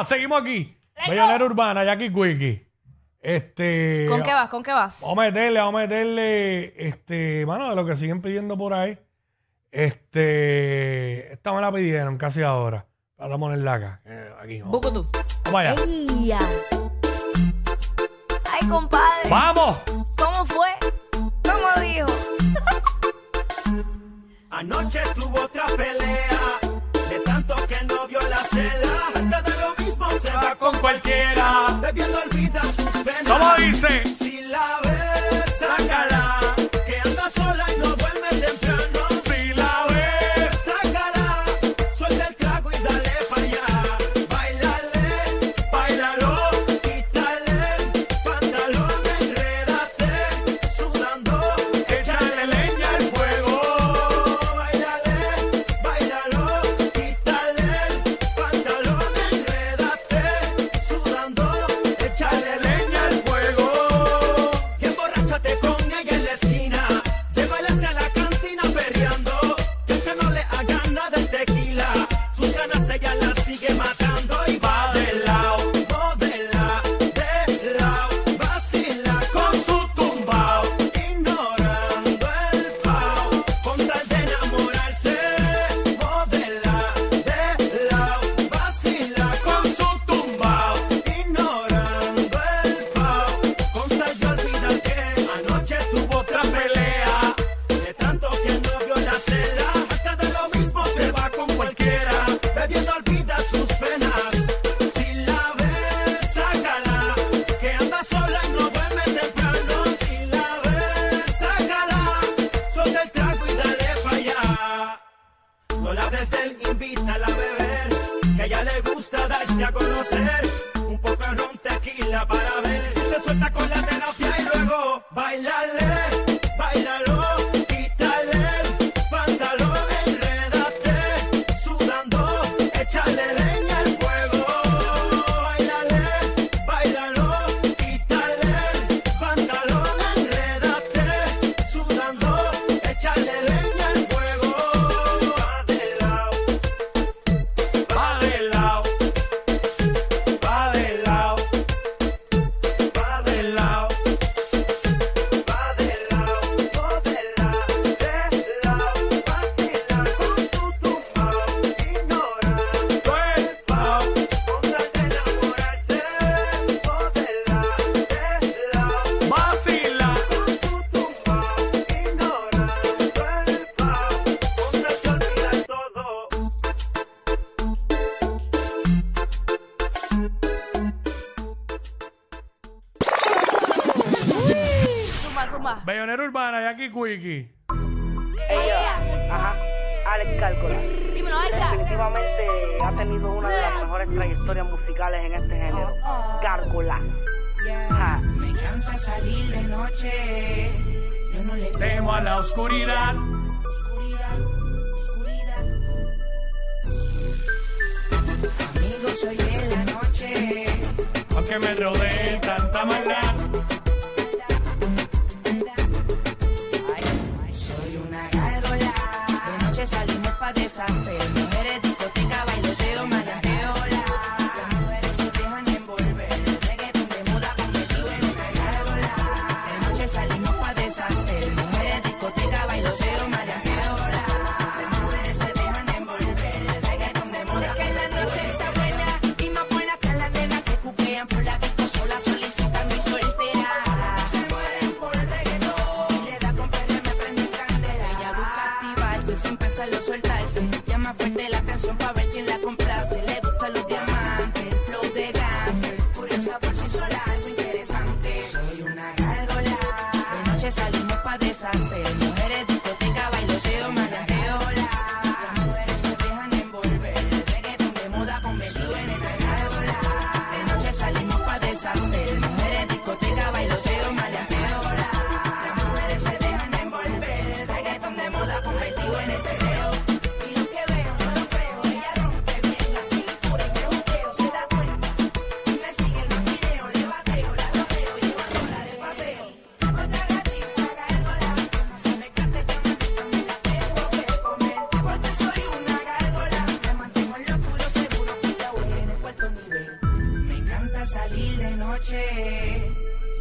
Ah, seguimos aquí. Bellonera Urbana, Jackie Quickie. Este. ¿Con qué vas? ¿Con qué vas? Vamos a meterle, vamos a meterle. Este, mano, de lo que siguen pidiendo por ahí. Este. Esta me la pidieron casi ahora. Para ponerla acá. Eh, aquí. Vamos. Vamos allá. Ay, compadre. ¡Vamos! ¿Cómo fue? ¿Cómo dijo? Anoche tuvo otra pelea. De tanto que el novio la cela se va con cualquiera. Bebiendo olvida sus penas. ¿Cómo dice? Si la ves, sácala. Wiki. Ella, ajá, Alex Cálcola. Dímelo, Alex. Definitivamente ha tenido una de las mejores trayectorias musicales en este género. Oh, oh. Cálcola. Me encanta salir de noche. Yo no le temo a la oscuridad. Oscuridad, oscuridad. Amigo, soy de la noche. Aunque me rodee tanta maldad. guess I. Llama fuerte la canción para ver quién la complace. Le gustan los diamantes, flow de gangster. Curiosa por sí sola, algo interesante. Soy una gárgola. De noche salimos para deshacer. salir de noche.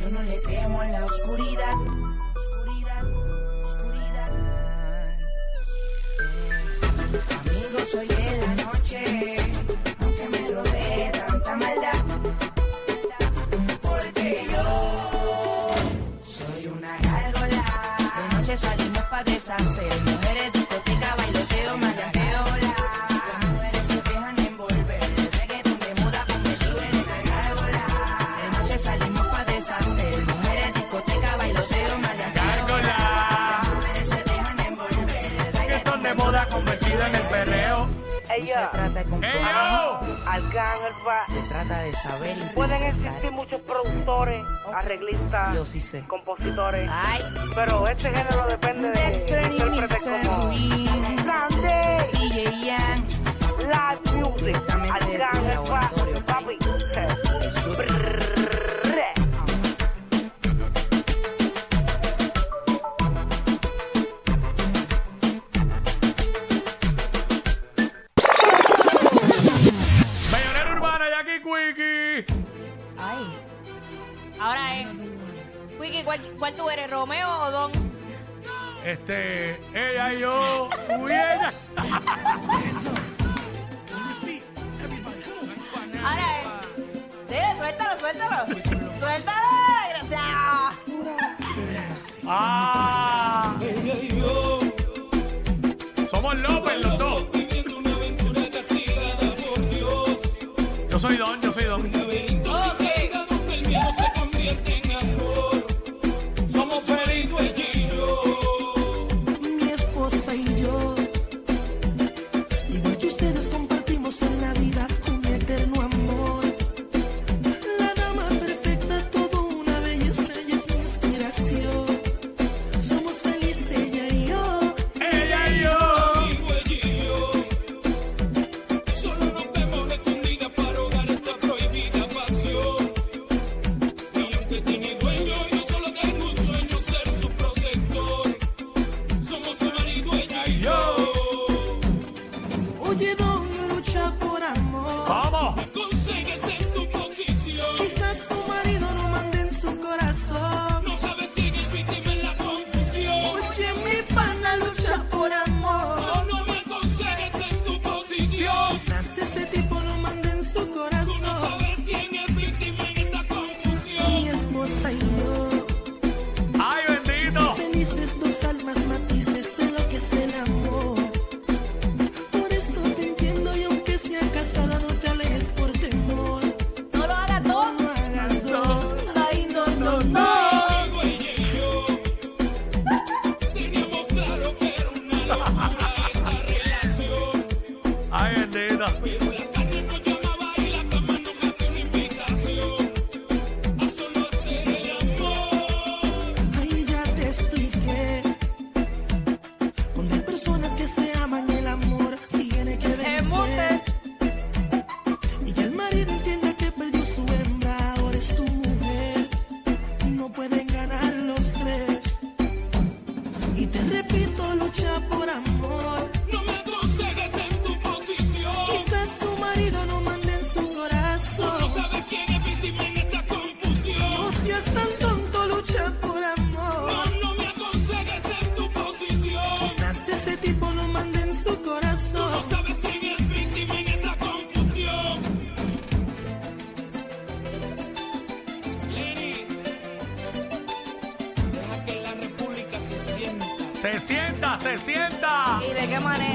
Yo no le temo en la oscuridad. Oscuridad, oscuridad. Amigo, soy de la noche. Aunque me rodee tanta maldad. Porque yo soy una gárgola. De noche salimos para deshacer. Mujeres Se trata de saber. Pueden existir muchos productores, arreglistas, compositores. Pero este género depende de intérpretes como Sandy, DJ Live Music, Este, ella y yo, uy, ella. Ahora, eh. Mira, suéltalo, suéltalo. Suéltalo, Gracias. Ah. Somos López los dos. Yo soy Don, yo soy Don. de qué manera.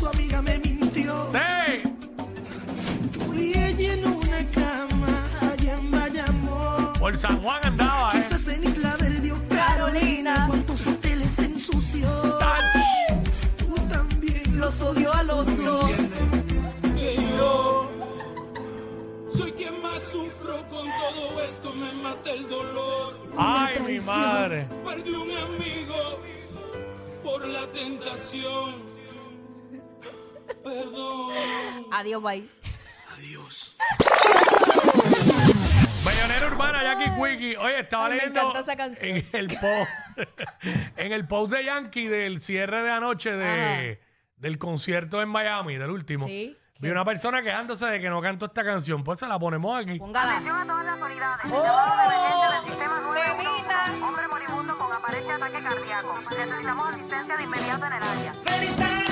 su amiga me mintió. ¡Sí! Tú y ella en una cama, allá en Bayamón. Por San Juan andaba, ¿eh? Quizás en Isla Verde o Carolina. ¿Cuántos hoteles ensució? ¡Touch! Tú también los odió a los dos. Que yo soy quien más sufro con todo esto, me mata el dolor. ¡Ay, mi madre! Perdí un amigo por la tentación. Perdón. Adiós, bye. Bellonera Urbana, Jackie Quickie. Oye, estaba Ay, me leyendo encanta esa canción. en el post en el post de Yankee del cierre de anoche de, del concierto en Miami, del último. Sí. Vi una persona quejándose de que no cantó esta canción. Pues se la ponemos aquí. Póngala. a todas las unidades. ¡Oh! del sistema 911. Termina. Hombre moribundo con aparente ataque cardíaco. Necesitamos asistencia de inmediato en el área. Medicina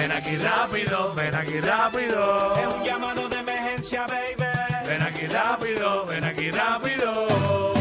Ven aquí rápido, ven aquí rápido. Es un llamado de emergencia, baby. Ven aquí rápido, ven aquí rápido.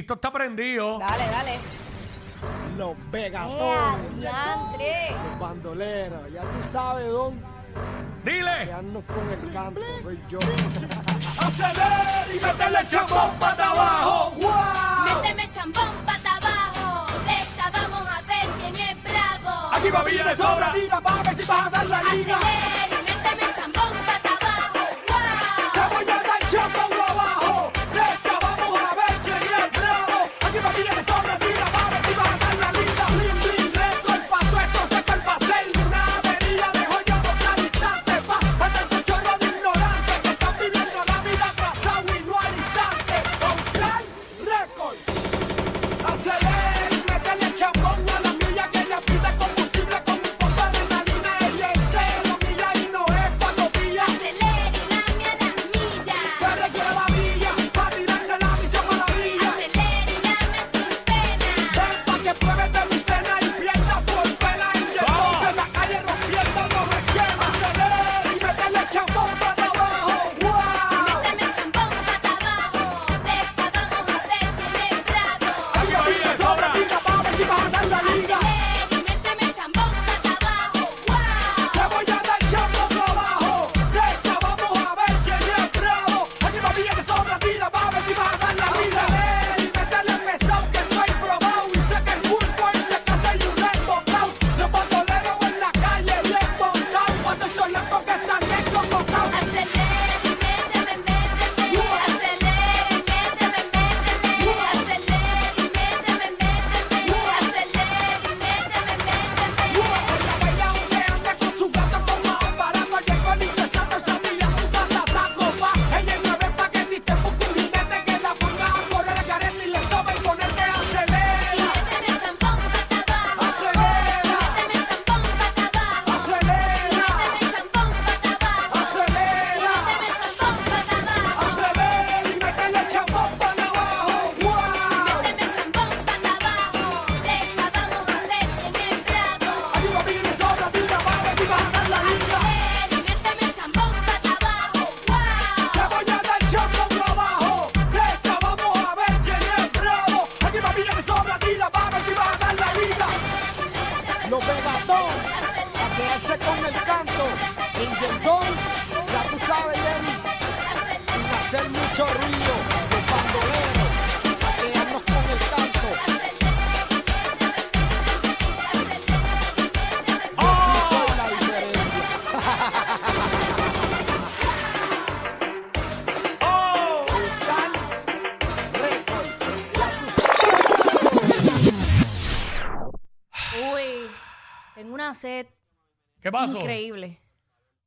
Esto está prendido. Dale, dale. Los pegatones. Los bandoleros. Ya tú sabes dónde. Dile. Quedarnos con el canto. Soy yo. Acelera y métele chambón para abajo. ¡Wow! Méteme chambón para abajo. Vamos a ver quién es bravo. Aquí va bien de sobra. Tira, paga si vas a dar la liga. Acelera. mucho el Uy, tengo una sed. ¿Qué pasó? Increíble.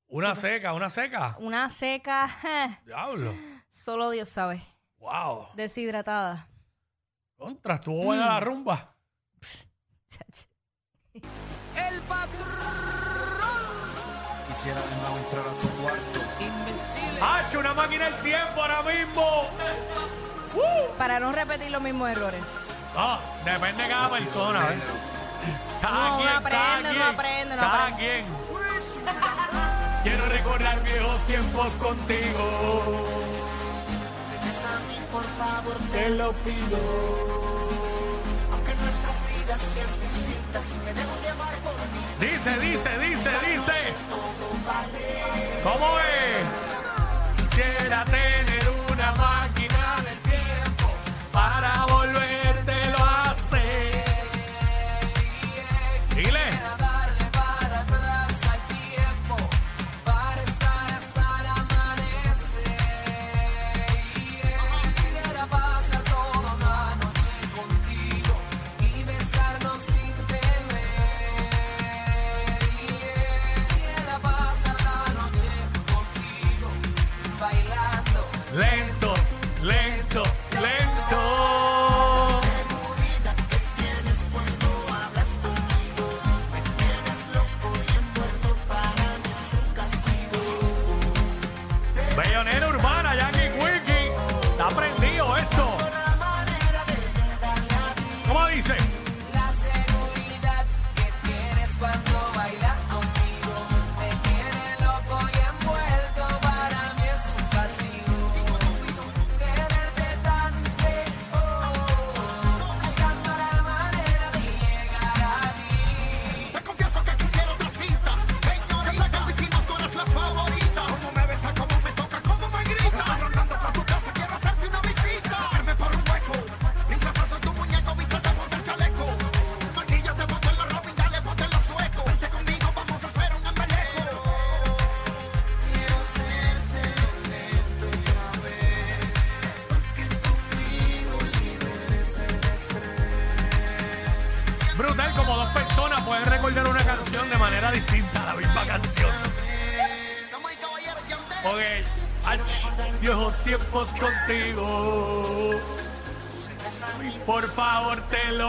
Una seca, una seca. Una seca. Diablo. Solo Dios sabe. Wow. Deshidratada. Contra, estuvo buena la mm. rumba. El patrón. Quisiera de nuevo entrar a tu cuarto. Imbéciles. ¡Hacho, una máquina del tiempo ahora mismo! Uh. Para no repetir los mismos errores. No, depende de cada persona. ¿eh? no, quien, no aprende, no aprende, no cada aprende. Quiero recordar viejos tiempos contigo por favor te lo pido. Aunque nuestras vidas sean distintas, me debo llevar por mí. Dice, dice, dice, dice. ¿Cómo es? Quisiera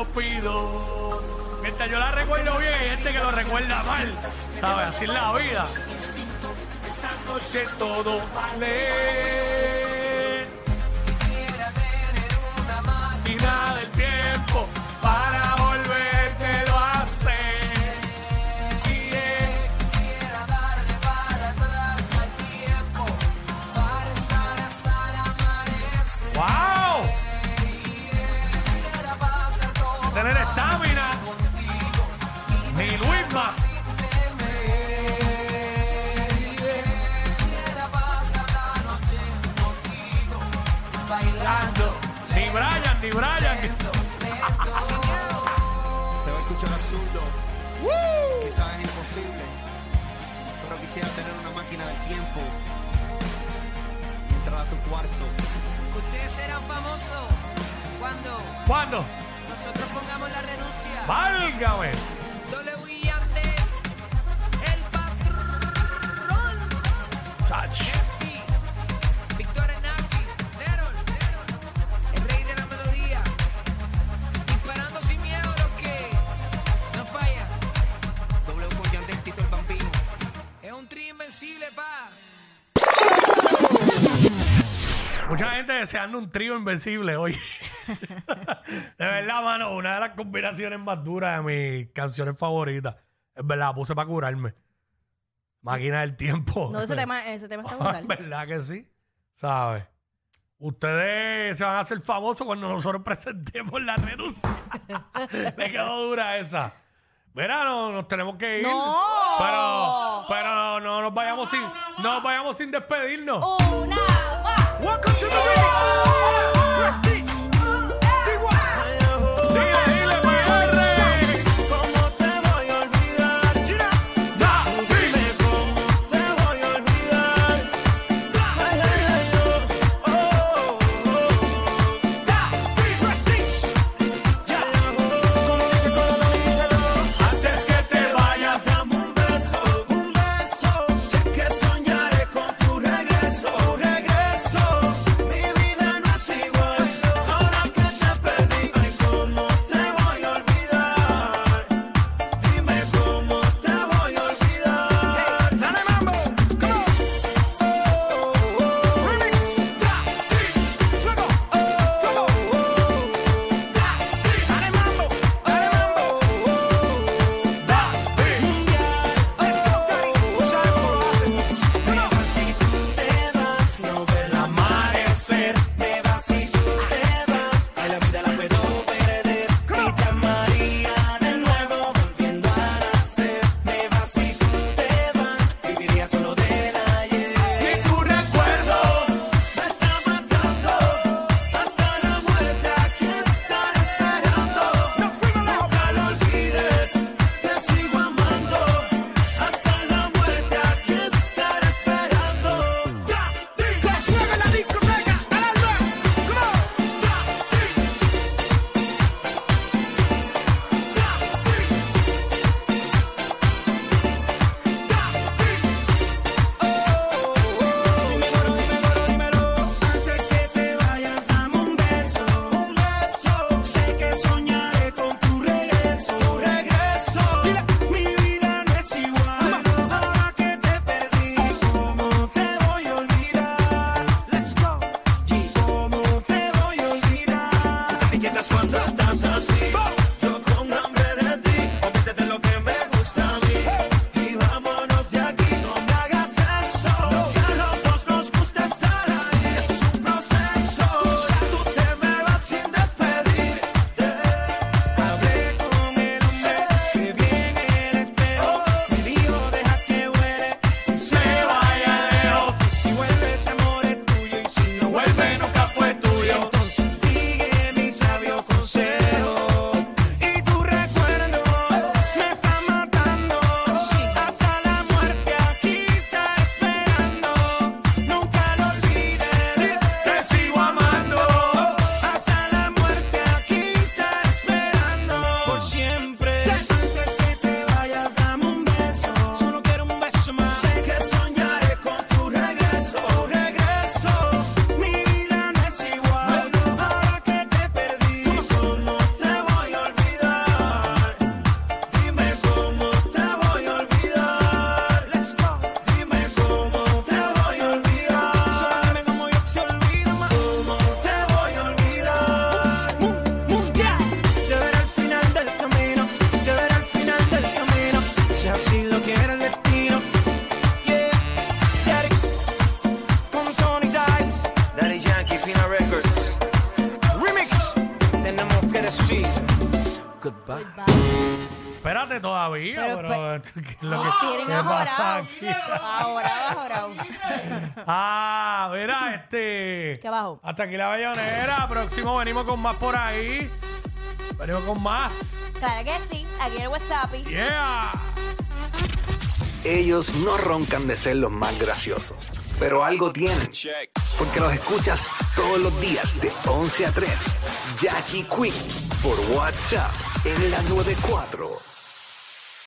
pido. Mientras yo la recuerdo bien, hay gente que lo recuerda mal. ¿Sabes? Así es la vida. Esta noche todo vale. Imposible. Pero quisiera tener una máquina del tiempo. y Entrar a tu cuarto. Ustedes serán famosos cuando ¿Cuándo? nosotros pongamos la renuncia. ¡Válgame! W el patrón. Chach. Invencible, pa. Mucha gente deseando un trío invencible hoy. de verdad, mano, una de las combinaciones más duras de mis canciones favoritas. Es verdad, puse para curarme. Máquina del tiempo. No, ese tema, ese tema está brutal. ¿Verdad que sí? ¿Sabes? Ustedes se van a hacer famosos cuando nosotros presentemos la renuncia. Me quedó dura esa. No, nos tenemos que ir. No. Pero, pero no, no nos vayamos sin, no nos vayamos sin despedirnos. Una más. Welcome to the video. Espérate todavía, Pero pero, ¿qué es lo que tienen qué pasa aquí? Ahorado. Ah, mira, este. ¿Qué abajo? Hasta aquí la bayonera. Próximo venimos con más por ahí. Venimos con más. Claro que sí. Aquí en el WhatsApp. Yeah. Ellos no roncan de ser los más graciosos, pero algo tienen. Porque los escuchas todos los días de 11 a 3. Jackie Quinn por WhatsApp en la 94.